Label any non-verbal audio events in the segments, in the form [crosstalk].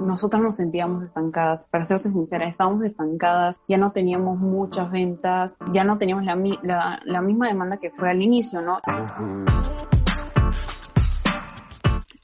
nosotras nos sentíamos estancadas. Para serte sincera, estábamos estancadas, ya no teníamos muchas ventas, ya no teníamos la, la, misma demanda que fue al inicio, ¿no?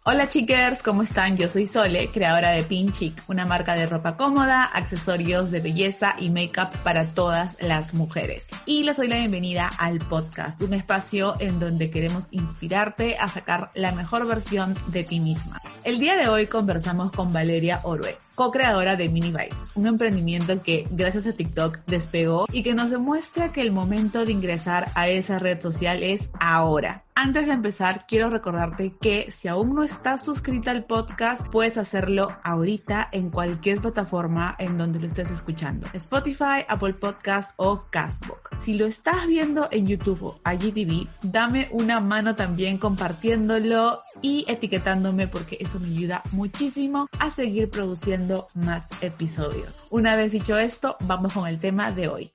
Hola chickers, ¿cómo están? Yo soy Sole, creadora de Pinchic, una marca de ropa cómoda, accesorios de belleza y make-up para todas las mujeres. Y les doy la bienvenida al podcast, un espacio en donde queremos inspirarte a sacar la mejor versión de ti misma. El día de hoy conversamos con Valeria Orue, co-creadora de Mini Bites, un emprendimiento que gracias a TikTok despegó y que nos demuestra que el momento de ingresar a esa red social es ahora. Antes de empezar, quiero recordarte que si aún no estás suscrita al podcast, puedes hacerlo ahorita en cualquier plataforma en donde lo estés escuchando. Spotify, Apple Podcast o Castbox. Si lo estás viendo en YouTube o IGTV, dame una mano también compartiéndolo y etiquetándome porque eso me ayuda muchísimo a seguir produciendo más episodios. Una vez dicho esto, vamos con el tema de hoy.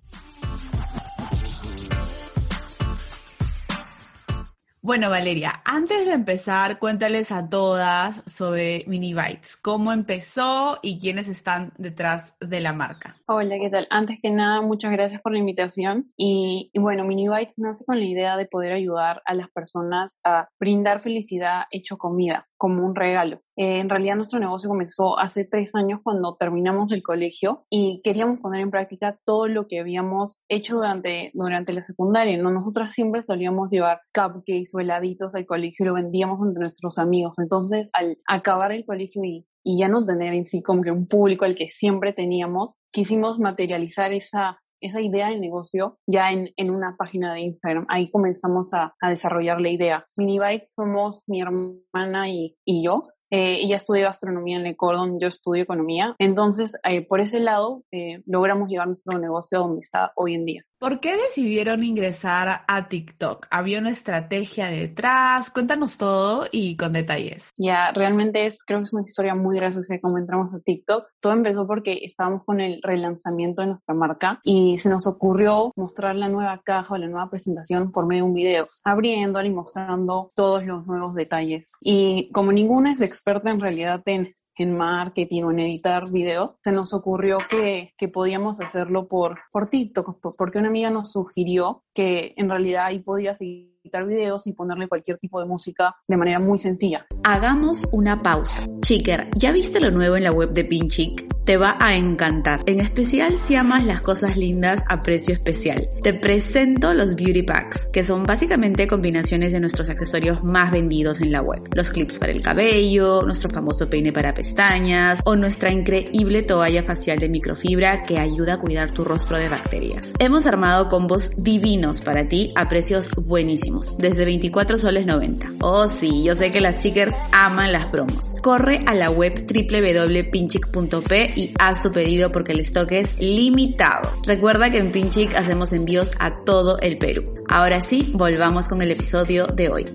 Bueno, Valeria, antes de empezar, cuéntales a todas sobre Mini Bites, cómo empezó y quiénes están detrás de la marca. Hola, ¿qué tal? Antes que nada, muchas gracias por la invitación. Y, y bueno, Mini Bites nace con la idea de poder ayudar a las personas a brindar felicidad hecho comida, como un regalo. Eh, en realidad nuestro negocio comenzó hace tres años cuando terminamos el colegio y queríamos poner en práctica todo lo que habíamos hecho durante, durante la secundaria. ¿no? Nosotras siempre solíamos llevar cupcakes o heladitos al colegio y lo vendíamos entre nuestros amigos. Entonces, al acabar el colegio y, y ya no tener en sí como que un público al que siempre teníamos, quisimos materializar esa esa idea de negocio ya en, en, una página de Instagram. Ahí comenzamos a, a desarrollar la idea. Mini Bites somos mi hermana y, y yo. Eh, ella estudió gastronomía en Le Cordon, yo estudio economía. Entonces, eh, por ese lado, eh, logramos llevar nuestro negocio a donde está hoy en día. ¿Por qué decidieron ingresar a TikTok? ¿Había una estrategia detrás? Cuéntanos todo y con detalles. Ya, realmente es, creo que es una historia muy graciosa como entramos a TikTok. Todo empezó porque estábamos con el relanzamiento de nuestra marca y se nos ocurrió mostrar la nueva caja o la nueva presentación por medio de un video, abriéndola y mostrando todos los nuevos detalles. Y como ninguna es experta en realidad en en marketing o en editar videos, se nos ocurrió que, que podíamos hacerlo por, por TikTok, porque una amiga nos sugirió que en realidad ahí podía editar videos y ponerle cualquier tipo de música de manera muy sencilla. Hagamos una pausa. Chiker, ¿ya viste lo nuevo en la web de Pinchic? Te va a encantar, en especial si amas las cosas lindas a precio especial. Te presento los Beauty Packs, que son básicamente combinaciones de nuestros accesorios más vendidos en la web. Los clips para el cabello, nuestro famoso peine para pestañas o nuestra increíble toalla facial de microfibra que ayuda a cuidar tu rostro de bacterias. Hemos armado combos divinos para ti a precios buenísimos, desde 24 soles 90. Oh sí, yo sé que las chicas aman las promos. Corre a la web www.pinchic.p y haz tu pedido porque el stock es limitado. Recuerda que en Pinchic hacemos envíos a todo el Perú. Ahora sí, volvamos con el episodio de hoy.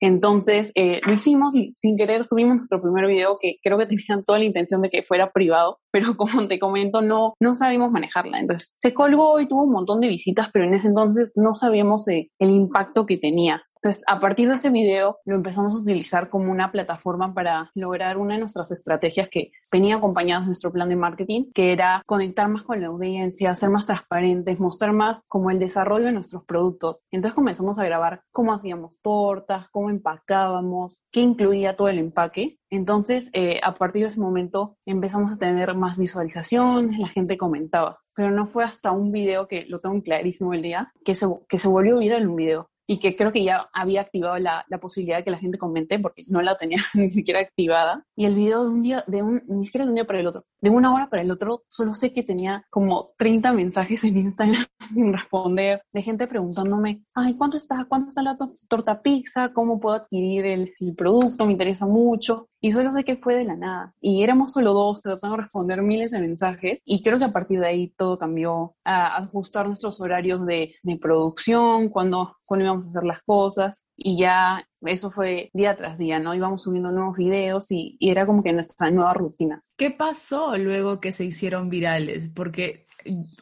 Entonces eh, lo hicimos y sin querer subimos nuestro primer video que creo que [laughs] tenían toda la intención de que fuera privado, pero como te comento, no, no sabíamos manejarla. Entonces se colgó y tuvo un montón de visitas, pero en ese entonces no sabíamos eh, el impacto que tenía. Entonces, a partir de ese video, lo empezamos a utilizar como una plataforma para lograr una de nuestras estrategias que venía acompañada de nuestro plan de marketing, que era conectar más con la audiencia, ser más transparentes, mostrar más como el desarrollo de nuestros productos. Entonces comenzamos a grabar cómo hacíamos tortas, cómo empacábamos, qué incluía todo el empaque. Entonces, eh, a partir de ese momento empezamos a tener más visualizaciones, la gente comentaba. Pero no fue hasta un video que lo tengo clarísimo el día, que se, que se volvió viral un video y que creo que ya había activado la, la, posibilidad de que la gente comente porque no la tenía [laughs] ni siquiera activada. Y el video de un día, de un, ni siquiera de un día para el otro, de una hora para el otro, solo sé que tenía como 30 mensajes en Instagram [laughs] sin responder, de gente preguntándome, ay, ¿cuánto está? ¿Cuánto está la torta pizza? ¿Cómo puedo adquirir el, el producto? Me interesa mucho. Y solo sé que fue de la nada. Y éramos solo dos tratando de responder miles de mensajes. Y creo que a partir de ahí todo cambió ajustar nuestros horarios de, de producción, cuando, cuando íbamos a hacer las cosas. Y ya eso fue día tras día, ¿no? Íbamos subiendo nuevos videos y, y era como que nuestra nueva rutina. ¿Qué pasó luego que se hicieron virales? Porque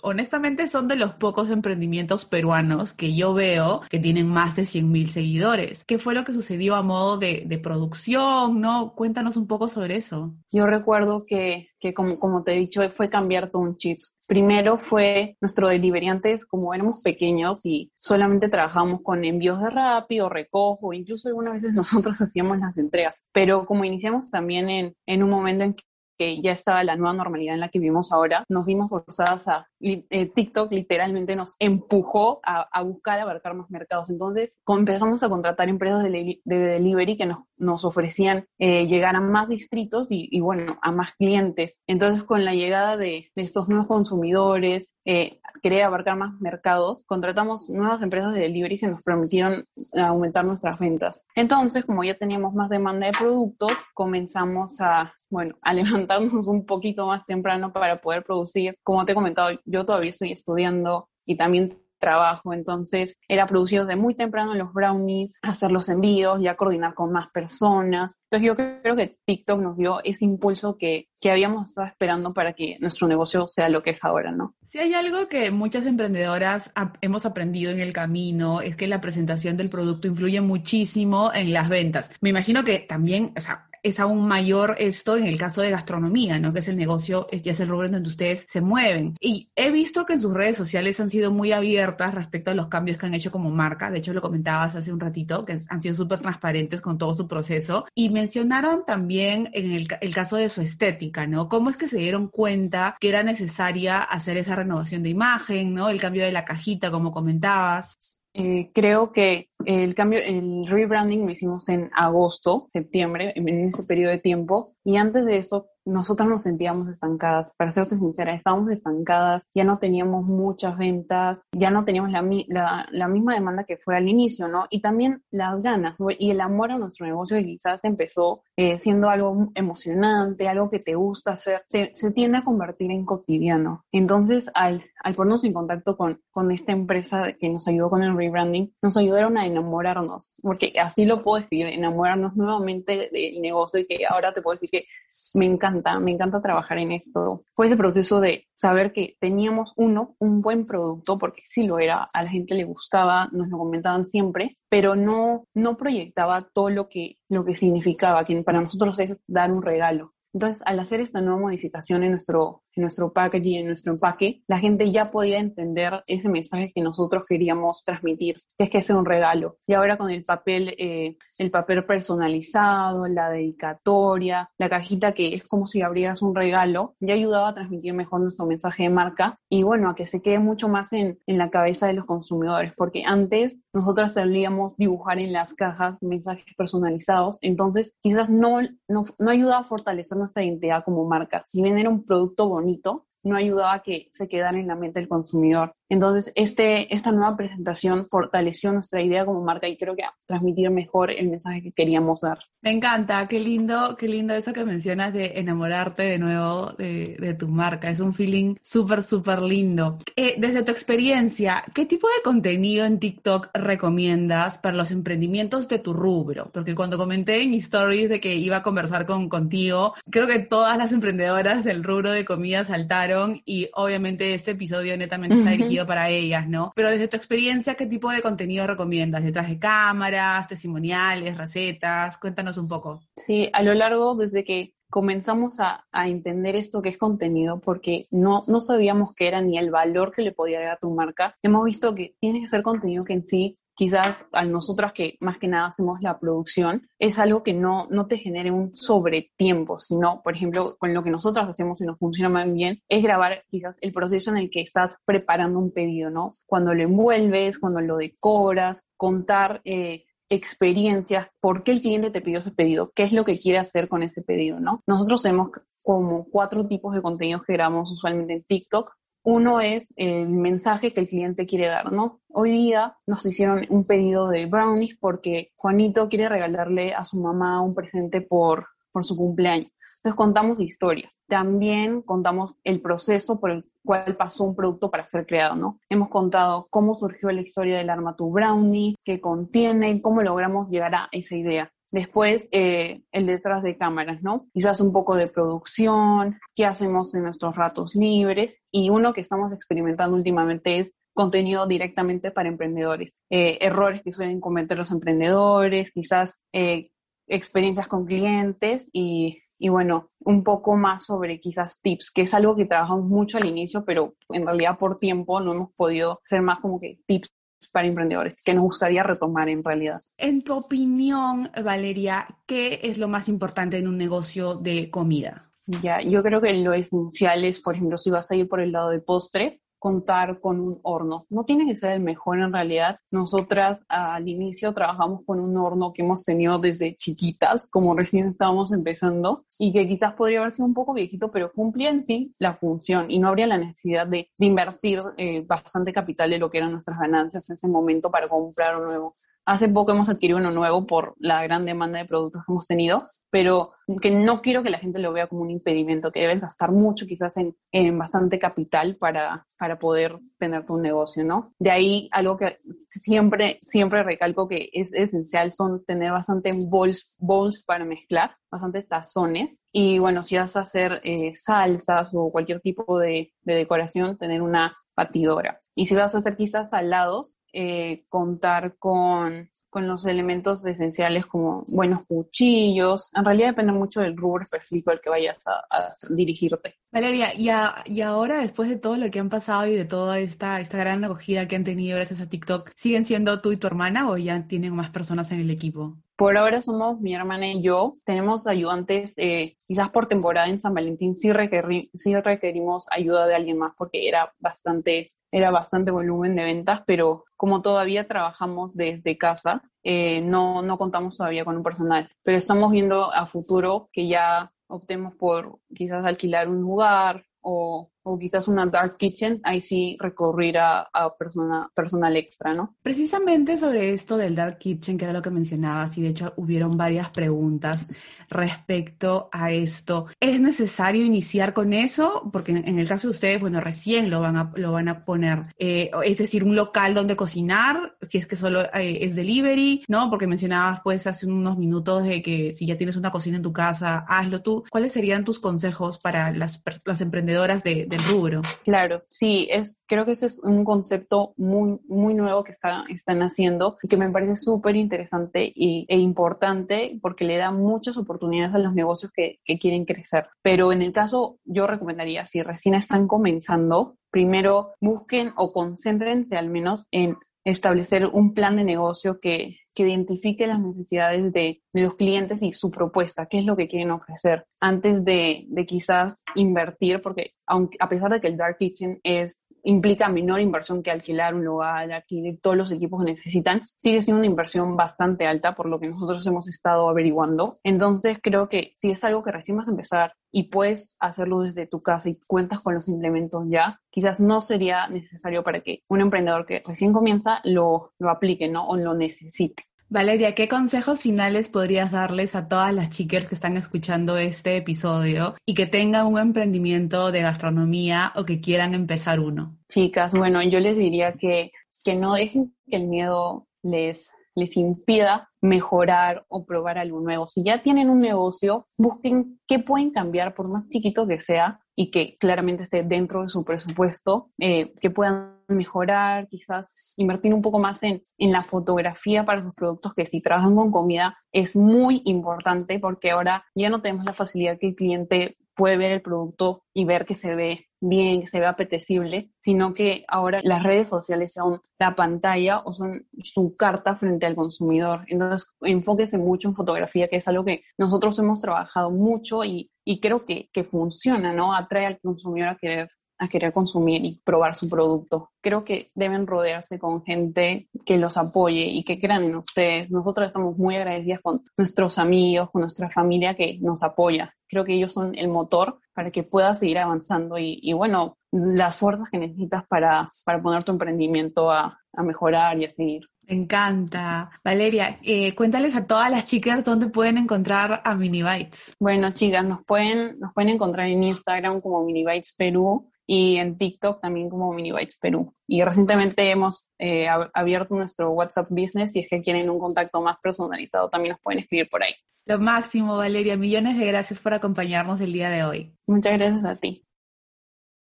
honestamente son de los pocos emprendimientos peruanos que yo veo que tienen más de 100 mil seguidores. ¿Qué fue lo que sucedió a modo de, de, producción? ¿no? Cuéntanos un poco sobre eso. Yo recuerdo que, que como, como te he dicho, fue cambiar todo un chip. Primero fue nuestro delivery. Antes, como éramos pequeños y solamente trabajábamos con envíos de rápido, recojo, incluso algunas veces [laughs] nosotros hacíamos las entregas. Pero como iniciamos también en, en un momento en que que ya estaba la nueva normalidad en la que vivimos ahora, nos vimos forzadas a, TikTok literalmente nos empujó a, a, buscar abarcar más mercados. Entonces empezamos a contratar empresas de, de delivery que nos, nos ofrecían eh, llegar a más distritos y, y, bueno, a más clientes. Entonces con la llegada de, de estos nuevos consumidores, eh, querer abarcar más mercados, contratamos nuevas empresas de delivery que nos permitieron aumentar nuestras ventas. Entonces, como ya teníamos más demanda de productos, comenzamos a, bueno, [laughs] a levantarnos un poquito más temprano para poder producir. Como te he comentado, yo todavía estoy estudiando y también trabajo, entonces era producido desde muy temprano los brownies, hacer los envíos, ya coordinar con más personas. Entonces yo creo que TikTok nos dio ese impulso que, que habíamos estado esperando para que nuestro negocio sea lo que es ahora, ¿no? Si hay algo que muchas emprendedoras hemos aprendido en el camino es que la presentación del producto influye muchísimo en las ventas. Me imagino que también, o sea, es aún mayor esto en el caso de gastronomía, ¿no? Que es el negocio, ya es el rubro donde ustedes se mueven. Y he visto que en sus redes sociales han sido muy abiertas respecto a los cambios que han hecho como marca. De hecho, lo comentabas hace un ratito, que han sido súper transparentes con todo su proceso. Y mencionaron también en el, el caso de su estética, ¿no? ¿Cómo es que se dieron cuenta que era necesaria hacer esa renovación de imagen, ¿no? El cambio de la cajita, como comentabas. Eh, creo que el cambio, el rebranding lo hicimos en agosto, septiembre, en ese periodo de tiempo. Y antes de eso, nosotras nos sentíamos estancadas. Para serte sincera, estábamos estancadas, ya no teníamos muchas ventas, ya no teníamos la, la, la, misma demanda que fue al inicio, ¿no? Y también las ganas y el amor a nuestro negocio que quizás empezó eh, siendo algo emocionante, algo que te gusta hacer, se, se, tiende a convertir en cotidiano. Entonces, al, al ponernos en contacto con, con esta empresa que nos ayudó con el rebranding, nos ayudaron a enamorarnos, porque así lo puedo decir, enamorarnos nuevamente del negocio y que ahora te puedo decir que me encanta, me encanta trabajar en esto. Fue ese proceso de saber que teníamos uno, un buen producto, porque sí lo era, a la gente le gustaba, nos lo comentaban siempre, pero no, no proyectaba todo lo que, lo que significaba, que para nosotros es dar un regalo. Entonces, al hacer esta nueva modificación en nuestro, en nuestro packaging, en nuestro empaque, la gente ya podía entender ese mensaje que nosotros queríamos transmitir, que es que es un regalo. Y ahora con el papel, eh, el papel personalizado, la dedicatoria, la cajita que es como si abrieras un regalo, ya ayudaba a transmitir mejor nuestro mensaje de marca y bueno, a que se quede mucho más en, en la cabeza de los consumidores, porque antes nosotras solíamos dibujar en las cajas mensajes personalizados, entonces quizás no, no, no ayudaba a fortalecer nuestra identidad como marca. Si bien era un producto bonito, no ayudaba a que se quedara en la mente del consumidor. Entonces, este, esta nueva presentación fortaleció nuestra idea como marca y creo que transmitir mejor el mensaje que queríamos dar. Me encanta, qué lindo, qué lindo eso que mencionas de enamorarte de nuevo de, tu marca. Es un feeling súper, súper lindo. Eh, desde tu experiencia, ¿qué tipo de contenido en TikTok recomiendas para los emprendimientos de tu rubro? Porque cuando comenté en stories de que iba a conversar con, contigo, creo que todas las emprendedoras del rubro de comida saltaron y obviamente este episodio netamente está dirigido para ellas, ¿no? Pero desde tu experiencia, ¿qué tipo de contenido recomiendas? ¿Detrás de cámaras, testimoniales, recetas? Cuéntanos un poco. Sí, a lo largo, desde que comenzamos a, a, entender esto que es contenido porque no, no sabíamos qué era ni el valor que le podía dar a tu marca. Hemos visto que tiene que ser contenido que en sí quizás a nosotras que más que nada hacemos la producción, es algo que no, no te genere un sobretiempo, sino, por ejemplo, con lo que nosotras hacemos y nos funciona muy bien, es grabar quizás el proceso en el que estás preparando un pedido, ¿no? Cuando lo envuelves, cuando lo decoras, contar eh, experiencias, por qué el cliente te pidió ese pedido, qué es lo que quiere hacer con ese pedido, ¿no? Nosotros tenemos como cuatro tipos de contenidos que grabamos usualmente en TikTok. Uno es el mensaje que el cliente quiere dar, ¿no? Hoy día nos hicieron un pedido de brownies porque Juanito quiere regalarle a su mamá un presente por, por su cumpleaños. Entonces contamos historias. También contamos el proceso por el cual pasó un producto para ser creado, ¿no? Hemos contado cómo surgió la historia del Arma Tu Brownie, qué contiene, cómo logramos llegar a esa idea. Después, eh, el detrás de cámaras, ¿no? Quizás un poco de producción, qué hacemos en nuestros ratos libres. Y uno que estamos experimentando últimamente es contenido directamente para emprendedores. Eh, errores que suelen cometer los emprendedores, quizás eh, experiencias con clientes y, y, bueno, un poco más sobre quizás tips, que es algo que trabajamos mucho al inicio, pero en realidad por tiempo no hemos podido hacer más como que tips para emprendedores, que nos gustaría retomar en realidad. En tu opinión, Valeria, ¿qué es lo más importante en un negocio de comida? Ya, yo creo que lo esencial es, por ejemplo, si vas a ir por el lado de postres, contar con un horno. No tiene que ser el mejor en realidad. Nosotras al inicio trabajamos con un horno que hemos tenido desde chiquitas, como recién estábamos empezando, y que quizás podría haber sido un poco viejito, pero cumplía en sí la función y no habría la necesidad de, invertir eh, bastante capital de lo que eran nuestras ganancias en ese momento para comprar un nuevo. Hace poco hemos adquirido uno nuevo por la gran demanda de productos que hemos tenido, pero que no quiero que la gente lo vea como un impedimento, que debes gastar mucho quizás en, en bastante capital para, para poder tener tu negocio, ¿no? De ahí algo que siempre, siempre recalco que es esencial son tener bastante bowls, bowls para mezclar, bastantes tazones. Y bueno, si vas a hacer eh, salsas o cualquier tipo de, de decoración, tener una batidora. Y si vas a hacer quizás salados, eh, contar con, con, los elementos esenciales como buenos cuchillos. En realidad depende mucho del rubro específico al que vayas a, a dirigirte. Valeria, y, a, y, ahora después de todo lo que han pasado y de toda esta, esta gran acogida que han tenido gracias a TikTok, ¿siguen siendo tú y tu hermana o ya tienen más personas en el equipo? Por ahora somos mi hermana y yo. Tenemos ayudantes, eh, quizás por temporada en San Valentín sí, requerí, sí, requerimos ayuda de alguien más porque era bastante, era bastante volumen de ventas, pero como todavía trabajamos desde casa, eh, no, no contamos todavía con un personal. Pero estamos viendo a futuro que ya optemos por quizás alquilar un lugar o, o quizás una dark kitchen, ahí sí recurrir a, a persona, personal extra, ¿no? Precisamente sobre esto del dark kitchen, que era lo que mencionabas, y de hecho hubieron varias preguntas respecto a esto. ¿Es necesario iniciar con eso? Porque en el caso de ustedes, bueno, recién lo van a, lo van a poner, eh, es decir, un local donde cocinar, si es que solo eh, es delivery, ¿no? Porque mencionabas pues hace unos minutos de que si ya tienes una cocina en tu casa, hazlo tú. ¿Cuáles serían tus consejos para las, las emprendedoras de, del rubro? Claro, sí, es, creo que ese es un concepto muy, muy nuevo que está, están haciendo y que me parece súper interesante e importante porque le da muchas oportunidades oportunidades a los negocios que, que quieren crecer. Pero en el caso, yo recomendaría, si recién están comenzando, primero busquen o concéntrense al menos en establecer un plan de negocio que, que identifique las necesidades de, de, los clientes y su propuesta, qué es lo que quieren ofrecer, antes de, de quizás invertir, porque aunque, a pesar de que el Dark Kitchen es implica menor inversión que alquilar un lugar, adquirir todos los equipos que necesitan, sigue siendo una inversión bastante alta por lo que nosotros hemos estado averiguando. Entonces creo que si es algo que recién vas a empezar y puedes hacerlo desde tu casa y cuentas con los implementos ya, quizás no sería necesario para que un emprendedor que recién comienza lo, lo aplique, ¿no? O lo necesite. Valeria, ¿qué consejos finales podrías darles a todas las chicas que están escuchando este episodio y que tengan un emprendimiento de gastronomía o que quieran empezar uno? Chicas, bueno, yo les diría que, que no dejen que el miedo les, les impida mejorar o probar algo nuevo. Si ya tienen un negocio, busquen qué pueden cambiar, por más chiquito que sea, y que claramente esté dentro de su presupuesto, eh, que puedan mejorar, quizás invertir un poco más en, en la fotografía para sus productos, que si trabajan con comida es muy importante porque ahora ya no tenemos la facilidad que el cliente puede ver el producto y ver que se ve bien, que se ve apetecible, sino que ahora las redes sociales son la pantalla o son su carta frente al consumidor. Entonces, enfóquese mucho en fotografía, que es algo que nosotros hemos trabajado mucho y, creo que, que funciona, ¿no? Atrae al consumidor a querer a querer consumir y probar su producto. Creo que deben rodearse con gente que los apoye y que crean en ustedes. Nosotros estamos muy agradecidas con nuestros amigos, con nuestra familia que nos apoya. Creo que ellos son el motor para que puedas seguir avanzando y, y bueno, las fuerzas que necesitas para, para poner tu emprendimiento a, a mejorar y a seguir. Me encanta. Valeria, eh, cuéntales a todas las chicas dónde pueden encontrar a Minibytes. Bueno, chicas, nos pueden, nos pueden encontrar en Instagram como Minibytes Perú y en TikTok también como Mini Bites Perú. Y recientemente hemos eh, abierto nuestro WhatsApp Business y es que quieren un contacto más personalizado, también nos pueden escribir por ahí. Lo máximo, Valeria. Millones de gracias por acompañarnos el día de hoy. Muchas gracias a ti.